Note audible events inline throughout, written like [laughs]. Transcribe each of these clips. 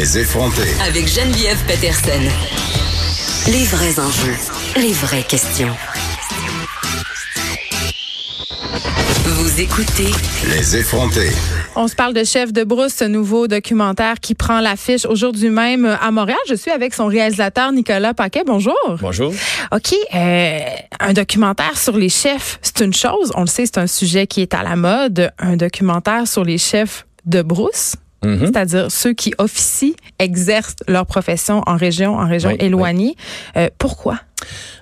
Les effronter. Avec Geneviève Peterson. Les vrais enjeux, les vraies questions. Vous écoutez Les effronter. On se parle de Chef de brousse, ce nouveau documentaire qui prend l'affiche aujourd'hui même à Montréal. Je suis avec son réalisateur Nicolas Paquet. Bonjour. Bonjour. OK. Euh, un documentaire sur les chefs, c'est une chose. On le sait, c'est un sujet qui est à la mode. Un documentaire sur les chefs de brousse. Mhm. C'est-à-dire ceux qui officient, exercent leur profession en région, en région Oui, éloignée. Euh, pourquoi?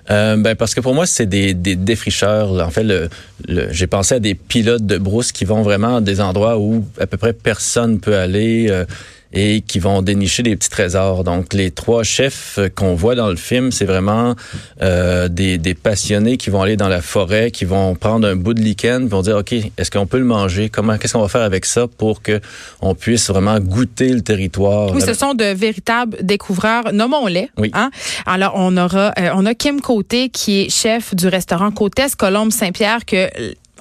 Euh, ben parce que pour moi c'est des, des défricheurs. En fait, le, le- j'ai pensé à des pilotes de brousse qui vont vraiment à des endroits où à peu près personne peut aller euh, et qui vont dénicher des petits trésors. Donc les trois chefs qu'on voit dans le film, c'est vraiment euh, des, des passionnés qui vont aller dans la forêt, qui vont prendre un bout de lichen, vont dire ok, est-ce qu'on peut le manger? Comment Qu'est-ce qu'on va faire avec ça pour que on puisse vraiment goûter le territoire? Oui, ce sont de véritables découvreurs. Nommons-les. Oui. Hein? Alors, on aura, euh, on a Kim Côté qui est chef du restaurant Côtesse Colombe Saint-Pierre que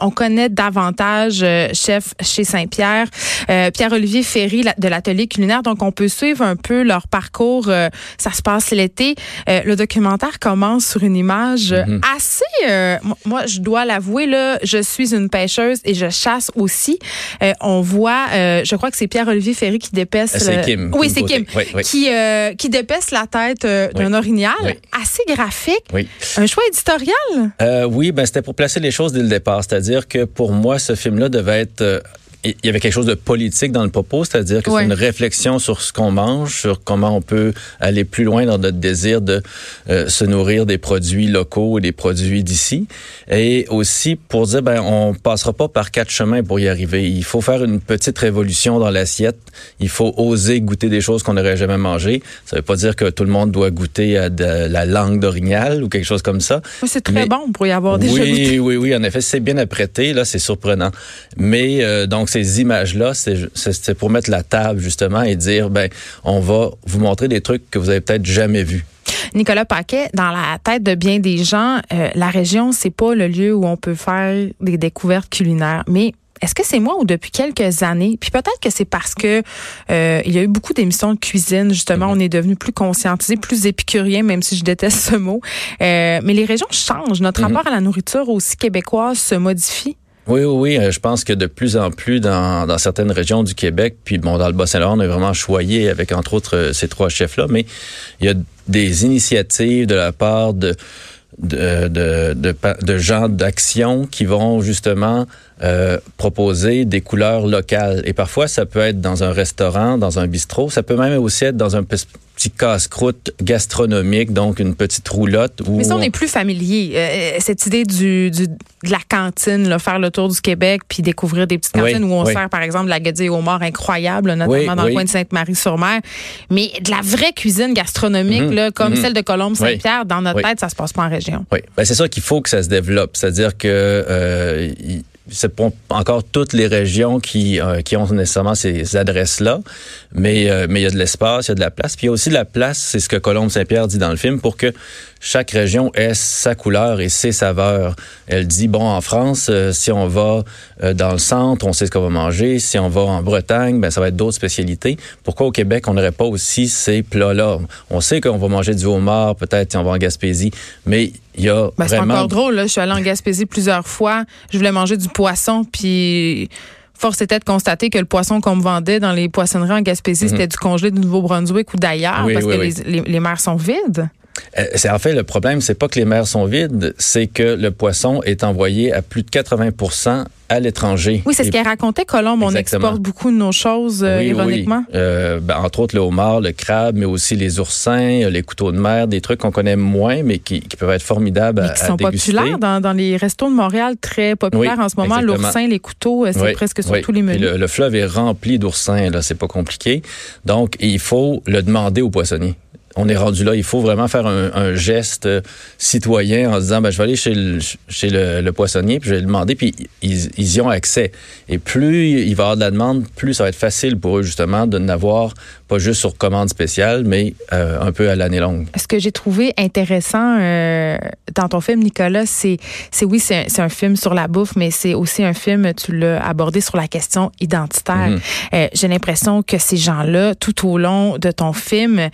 on connaît davantage euh, chef chez Saint-Pierre, Euh, Pierre-Olivier Ferry la- de l'atelier culinaire. Donc, on peut suivre un peu leur parcours. euh, ça se passe l'été. Euh, le documentaire commence sur une image Mhm. assez. Euh, moi- je dois l'avouer là, je suis une pêcheuse et je chasse aussi. Euh, on voit, euh, je crois que c'est Pierre-Olivier Ferry qui dépaisse. C'est Kim. Oui, c'est. Kim. Oui, oui. Qui, qui dépaisse la tête d'un Oui. orignal. Assez graphique. Oui. Un choix éditorial? Oui, ben c'était pour placer les choses dès le départ. C'est-à-dire que pour moi, ce film-là devait être. Il y avait quelque chose de politique dans le propos, c'est-à-dire que Ouais. c'est une réflexion sur ce qu'on mange, sur comment on peut aller plus loin dans notre désir de euh, se nourrir des produits locaux et des produits d'ici. Et aussi pour dire, ben, on passera pas par quatre chemins pour y arriver. Il faut faire une petite révolution dans l'assiette. Il faut oser goûter des choses qu'on n'aurait jamais mangées. Ça veut pas dire que tout le monde doit goûter à de la langue d'orignal ou quelque chose comme ça. Oui, c'est très Mais- bon pour y avoir déjà oui, goûté. oui, oui, en effet, c'est bien apprêté, là, c'est surprenant. Mais euh, donc ces images-là, c'est pour mettre la table justement et dire, ben, on va vous montrer des trucs que vous avez peut-être jamais vus. Nicolas Paquet, dans la tête de bien des gens, euh, la région, c'est pas le lieu où on peut faire des découvertes culinaires. Mais est-ce que c'est moi ou depuis quelques années, puis peut-être que c'est parce que euh, il y a eu beaucoup d'émissions de cuisine, justement, on est devenu plus conscientisé, plus épicurien, même si je déteste ce mot. Euh, mais les régions changent. Notre rapport à la nourriture aussi québécoise se modifie. Oui, oui, oui. euh, Je pense que de plus en plus dans, dans certaines régions du Québec, puis bon, dans le Bas-Saint-Laurent, on est vraiment choyé avec entre autres euh, ces trois chefs-là, mais il y a des initiatives de la part de de, de, de, gens d'action qui vont justement euh, proposer des couleurs locales. Et parfois, ça peut être dans un restaurant, dans un bistrot. Ça peut même aussi être dans un petit casse-croûte gastronomique, donc une petite roulotte. Où Mais ça, on est plus familier. Euh, cette idée du, du- de la cantine, là, faire le tour du Québec puis découvrir des petites Oui, cantines où on oui. sert, par exemple, de la guédille au mort incroyable, notamment Oui, dans le coin de Sainte-Marie-sur-Mer. Mais de la vraie cuisine gastronomique, Mhm, là, comme mhm. celle de Colombe-Saint-Pierre, dans notre tête, ça se passe pas en région. Oui, ben c'est ça qu'il faut que ça se développe. C'est-à-dire que euh, c'est pas encore toutes les régions qui, euh, qui ont nécessairement ces adresses-là, mais euh, mais il y a de l'espace, il y a de la place. Puis il y a aussi de la place, c'est ce que Colombe Saint-Pierre dit dans le film, pour que chaque région ait sa couleur et ses saveurs. Elle dit, bon, en France, euh, si on va euh, dans le centre, on sait ce qu'on va manger. Si on va en Bretagne, ben ça va être d'autres spécialités. Pourquoi au Québec, on n'aurait pas aussi ces plats-là? On sait qu'on va manger du homard, peut-être si on va en Gaspésie, mais il y a Ben, c'est vraiment... encore drôle. Là. Je suis allée en Gaspésie plusieurs fois. Je voulais manger du poisson, puis force était de constater que le poisson qu'on me vendait dans les poissonneries en Gaspésie, c'était du congelé du Nouveau-Brunswick ou d'ailleurs, Mhm. Oui, parce oui, que oui. Les, les, les mers sont vides. Euh, C'est en fait le problème, c'est pas que les mers sont vides, c'est que le poisson est envoyé à plus de 80% à l'étranger. Oui, c'est ce qu'elle racontait, Colombe. On exporte beaucoup de nos choses, euh, Oui, ironiquement. oui. Euh, ben, entre autres le homard, le crabe, mais aussi les oursins, les couteaux de mer, des trucs qu'on connaît moins, mais qui, qui peuvent être formidables Mais à, qui à sont déguster. populaires dans, dans les restos de Montréal, très populaires Oui, en ce moment. L'oursin, les couteaux, c'est presque sur tous les menus. Le, le fleuve est rempli d'oursins, là, c'est pas compliqué. Donc, il faut le demander aux poissonniers. On est rendu là, il faut vraiment faire un, un geste euh, citoyen en se disant, ben, je vais aller chez le, chez le, le poissonnier, puis je vais le demander, puis ils, ils y ont accès. Et plus il va y avoir de la demande, plus ça va être facile pour eux, justement, de n'avoir pas juste sur commande spéciale, mais euh, un peu à l'année longue. Ce que j'ai trouvé intéressant euh, dans ton film, Nicolas, c'est, c'est oui, c'est un, film sur la bouffe, mais c'est aussi un film, tu l'as abordé sur la question identitaire. Mhm. Euh, j'ai l'impression que ces gens-là, tout au long de ton film,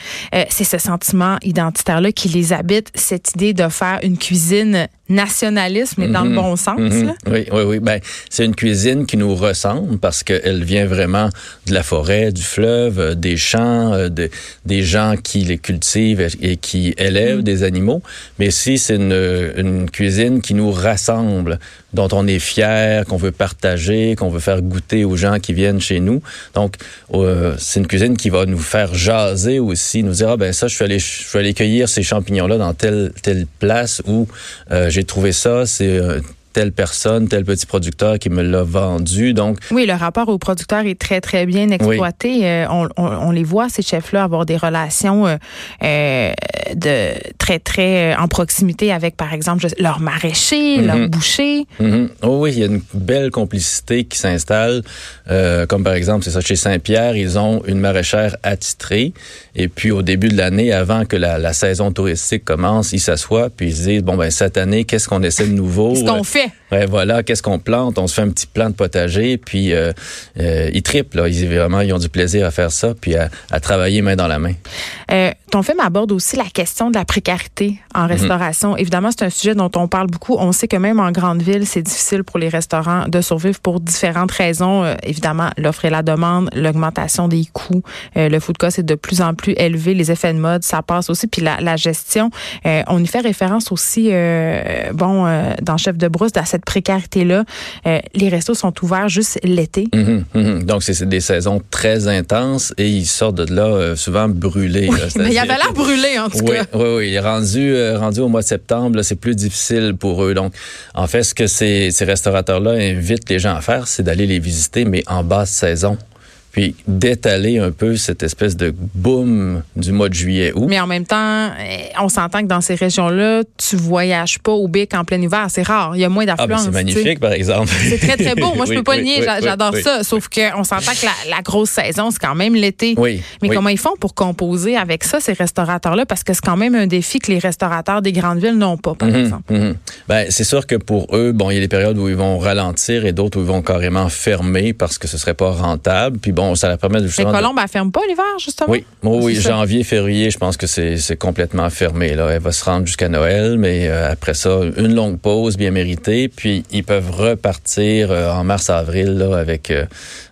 c'est ce sentiment identitaire-là qui les habite, cette idée de faire une cuisine nationaliste, mais dans le Mhm. bon sens. Mhm. là. Oui, oui, oui. Ben, c'est une cuisine qui nous ressemble parce qu'elle vient vraiment de la forêt, du fleuve, euh, des champs, euh, de- des gens qui les cultivent et, qui élèvent des animaux. Mais si c'est une, une cuisine qui nous rassemble, dont on est fier, qu'on veut partager, qu'on veut faire goûter aux gens qui viennent chez nous. Donc, euh, c'est une cuisine qui va nous faire jaser aussi, nous dire ah ben ça, je suis allé, je suis allé cueillir ces champignons-là dans telle telle place où euh, j'ai trouvé ça, c'est euh, telle personne, tel petit producteur qui me l'a vendu. Donc, Oui, le rapport au producteur est très, très bien exploité. Euh, on, on- on les voit, ces chefs-là, avoir des relations euh, euh, de très, très en proximité avec, par exemple, leur maraîcher, Mhm. leur boucher. Mhm. Oh oui, il y a une belle complicité qui s'installe. Comme par exemple, c'est ça, chez Saint-Pierre, ils ont une maraîchère attitrée. Et puis au début de l'année, avant que la, la saison touristique commence, ils s'assoient puis ils se disent bon ben cette année, qu'est-ce qu'on essaie de nouveau? Qu'on fait. Ouais, voilà, qu'est-ce qu'on plante? On se fait un petit plan de potager, puis euh, euh, ils triplent. Là, ils vraiment, ils ont du plaisir à faire ça, puis à, à travailler main dans la main. Euh, ton film aborde aussi la question de la précarité Mhm. en restauration. Évidemment, c'est un sujet dont on parle beaucoup. On sait que même en grande ville, c'est difficile pour les restaurants de survivre pour différentes raisons. Euh, évidemment, l'offre et la demande, l'augmentation des coûts, euh, le food cost est de plus en plus élevé, les effets de mode, ça passe aussi. Puis la, la gestion, euh, on y fait référence aussi, bon, dans Chef de brousse, à cette précarité-là. Les restos sont ouverts juste l'été. Mhm, mhm. Donc, c'est des saisons très intenses et ils sortent de là souvent brûlés. Avait l'air brûlé, en tout Oui, cas. oui, oui. Rendu, euh, rendu au mois de septembre, c'est plus difficile pour eux. Donc, en fait, ce que ces, ces restaurateurs-là invitent les gens à faire, c'est d'aller les visiter, mais en basse saison. Puis d'étaler un peu cette espèce de boom du mois de juillet août. Mais en même temps, euh, on s'entend que dans ces régions-là, tu voyages pas au bic en plein hiver. C'est rare. Il y a moins Ah, ben d'affluence. c'est tu sais. magnifique, par exemple. C'est très, très beau. Moi, je [laughs] Oui, peux pas le oui, nier. oui, J'adore ça. Sauf qu'on s'entend que la, la grosse saison, c'est quand même l'été. Oui. Mais comment ils font pour composer avec ça, ces restaurateurs-là? Parce que c'est quand même un défi que les restaurateurs des grandes villes n'ont pas, par Mhm, exemple. mhm. Ben, c'est sûr que pour eux, bon, il y a des périodes où ils vont ralentir et d'autres où ils vont carrément fermer parce que ce serait pas rentable. Puis bon, ça leur permet de- elle ferme pas l'hiver, justement? Oui, oui, oui, ça. janvier, février, je pense que c'est complètement fermé. Là. Elle va se rendre jusqu'à Noël, mais euh, après ça, une longue pause bien méritée. Puis ils peuvent repartir euh, en mars-avril avec, euh,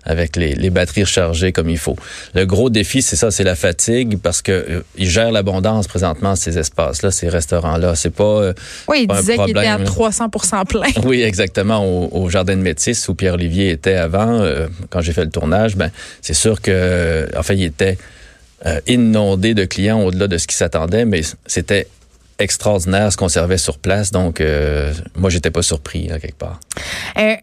avec les, les batteries rechargées comme il faut. Le gros défi, c'est ça, c'est la fatigue parce que euh, ils gèrent l'abondance présentement ces espaces-là, ces restaurants-là. C'est pas euh, Oui, il pas un disait qu'il était à problème, là. 300 plein. oui, exactement. Au, au Jardin de Métis, où Pierre-Olivier était avant, euh, quand j'ai fait le tournage, ben, c'est sûr que, en fait, il était euh, inondé de clients au-delà de ce qui s'attendait, mais c'était extraordinaire ce qu'on servait sur place. Donc, euh, moi, j'étais pas surpris, là, quelque part. Euh,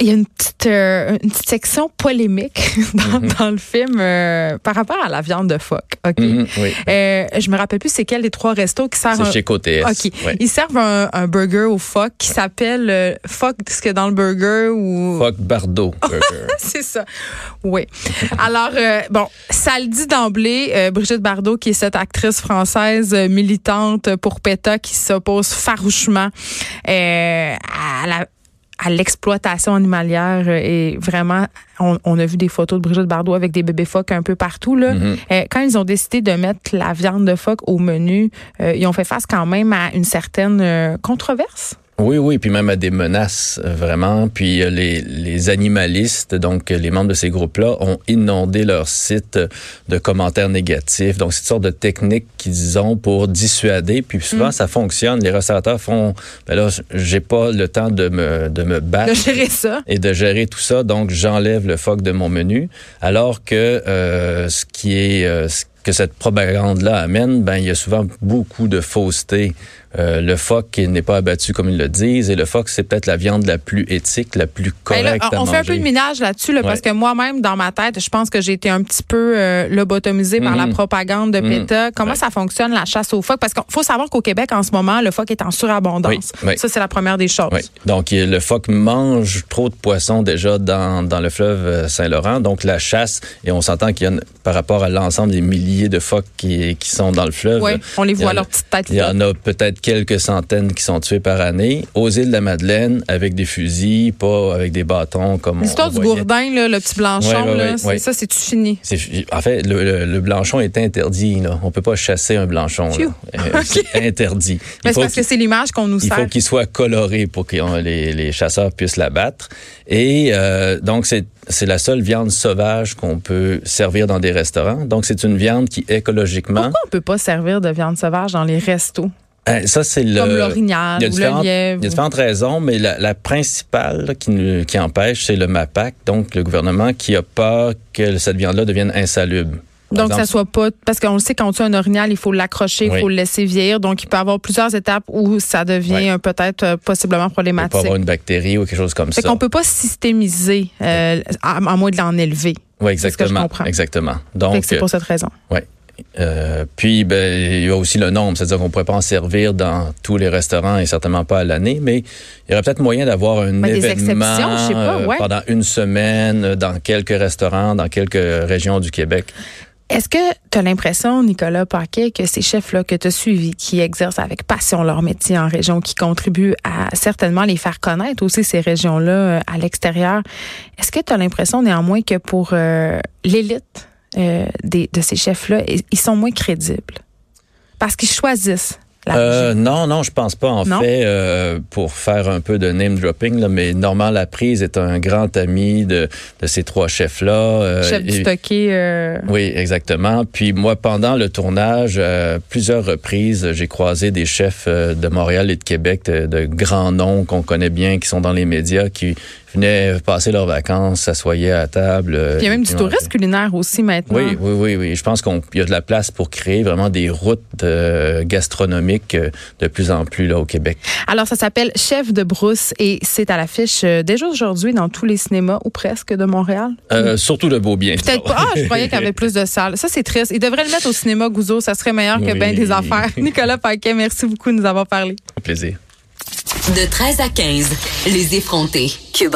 il y a une petite, euh, une petite section polémique [laughs] dans, dans le film euh, par rapport à la viande de phoque. OK? Mhm, oui. Euh, je me rappelle plus c'est quel des trois restos qui servent C'est chez Côté S. OK. Oui. Ils servent un, un burger au phoque qui s'appelle phoque ce que dans le burger ou Fuck Bardo [laughs] Burger. [laughs] c'est ça. Oui. Alors bon, ça le dit d'emblée Brigitte Bardot qui est cette actrice française militante pour PETA qui s'oppose farouchement à la à l'exploitation animalière euh, et vraiment on, on a vu des photos de Brigitte Bardot avec des bébés phoques un peu partout là. Mhm. Euh, quand ils ont décidé de mettre la viande de phoque au menu, euh, ils ont fait face quand même à une certaine euh, controverse. Oui, oui, puis même à des menaces, euh, vraiment. Puis euh, les, les animalistes, donc euh, les membres de ces groupes-là, ont inondé leur site de commentaires négatifs. Donc, c'est une sorte de technique qu'ils ont pour dissuader. Puis souvent, Mm. ça fonctionne. Les restaurateurs font, ben là, j'ai pas le temps de me, de me battre De gérer ça. et de gérer tout ça. Donc, j'enlève le phoque de mon menu. Alors que euh, ce qui est euh, ce que cette propagande-là amène, ben il y a souvent beaucoup de fausseté. Euh, le phoque n'est pas abattu comme ils le disent, et le phoque c'est peut-être la viande la plus éthique, la plus Ben là, correcte à on fait un peu de minage là-dessus, là, parce que moi-même, dans ma tête, je pense que j'ai été un petit peu euh, lobotomisée par la Mhm. propagande de Mhm. PETA. Comment Ouais. ça fonctionne, la chasse au phoque? Parce qu'il faut savoir qu'au Québec, en ce moment, le phoque est en surabondance. Oui, oui. Ça, c'est la première des choses. Oui. Donc, le phoque mange trop de poissons déjà dans, dans le fleuve euh, Saint-Laurent. Donc, la chasse, et on s'entend qu'il y a, une- par rapport à l'ensemble des milliers de phoques qui, qui sont dans le fleuve. Oui, on les voit, a- leurs petites têtes. Il y en a peut-être quelques centaines qui sont tués par année. Aux îles de la Madeleine, avec des fusils, pas avec des bâtons comme on L'histoire du gourdin, là, le petit blanchon, Ouais, ouais, là, ouais, ça, c'est-tu fini? En fait, le, le- le blanchon est interdit. Là. On peut pas chasser un blanchon. Euh, [laughs] C'est interdit. Mais c'est parce que c'est l'image qu'on nous il faut sert. qu'il soit coloré pour que euh, les, les chasseurs puissent l'abattre. Et euh, donc, c'est c'est la seule viande sauvage qu'on peut servir dans des restaurants. Donc, c'est une viande qui, écologiquement... Pourquoi on peut pas servir de viande sauvage dans les restos? Euh, ça, c'est le... Comme l'orignal le lièvre. Il y a différentes raisons, mais la, la principale là, qui, nous- qui empêche, c'est le MAPAC, donc le gouvernement qui a peur que cette viande-là devienne insalubre. Par Donc, ça exemple, soit pas. Parce qu'on le sait, quand on tue un orignal, il faut l'accrocher, il Oui. faut le laisser vieillir. Donc, il peut y avoir plusieurs étapes où ça devient euh, peut-être euh, possiblement il peut problématique. avoir une bactérie ou quelque chose comme Fait ça. qu'on peut pas systémiser, euh, à, à moins de l'en élever. Oui, c'est ce que je exactement. comprends. Exactement. Fait Donc, c'est pour cette raison. Ouais. Euh, puis, ben, il y a aussi le nombre, c'est-à-dire qu'on pourrait pas en servir dans tous les restaurants et certainement pas à l'année, mais il y aurait peut-être moyen d'avoir un Ben, événement pas, euh, ouais. pendant une semaine euh, dans quelques restaurants, dans quelques régions du Québec. Est-ce que tu as l'impression, Nicolas Paquet, que ces chefs-là que tu as suivis, qui exercent avec passion leur métier en région, qui contribuent à certainement les faire connaître aussi ces régions-là euh, à l'extérieur, est-ce que tu as l'impression néanmoins que pour euh, l'élite euh, de ces chefs-là, ils sont moins crédibles? Parce qu'ils choisissent Euh, non, non, je pense pas. En Non? fait, euh, pour faire un peu de name dropping, là, mais Normand Laprise est un grand ami de, de ces trois chefs-là. euh, Chef du et- stocké. euh, Oui, exactement. Puis moi, pendant le tournage, euh, plusieurs reprises, j'ai croisé des chefs euh, de Montréal et de Québec, de, de grands noms qu'on connaît bien, qui sont dans les médias, qui venaient passer leurs vacances, s'assoyaient à table. euh, Puis il y a même du tourisme culinaire aussi maintenant. Oui, oui, oui, oui. Je pense qu'il y a de la place pour créer vraiment des routes euh, gastronomiques euh, de plus en plus là au Québec. Alors, ça s'appelle Chef de brousse et c'est à l'affiche euh, déjà aujourd'hui dans tous les cinémas ou presque de Montréal. Euh, surtout le beau bien. Peut-être pas. Ah, je croyais [laughs] qu'il y avait plus de salles. Ça, c'est triste. Ils devraient le mettre au cinéma Gouzeau. Ça serait meilleur que Oui. bien des affaires. [laughs] Nicolas Paquet, merci beaucoup de nous avoir parlé. plaisir. De 13 à 15, les effrontés. Cube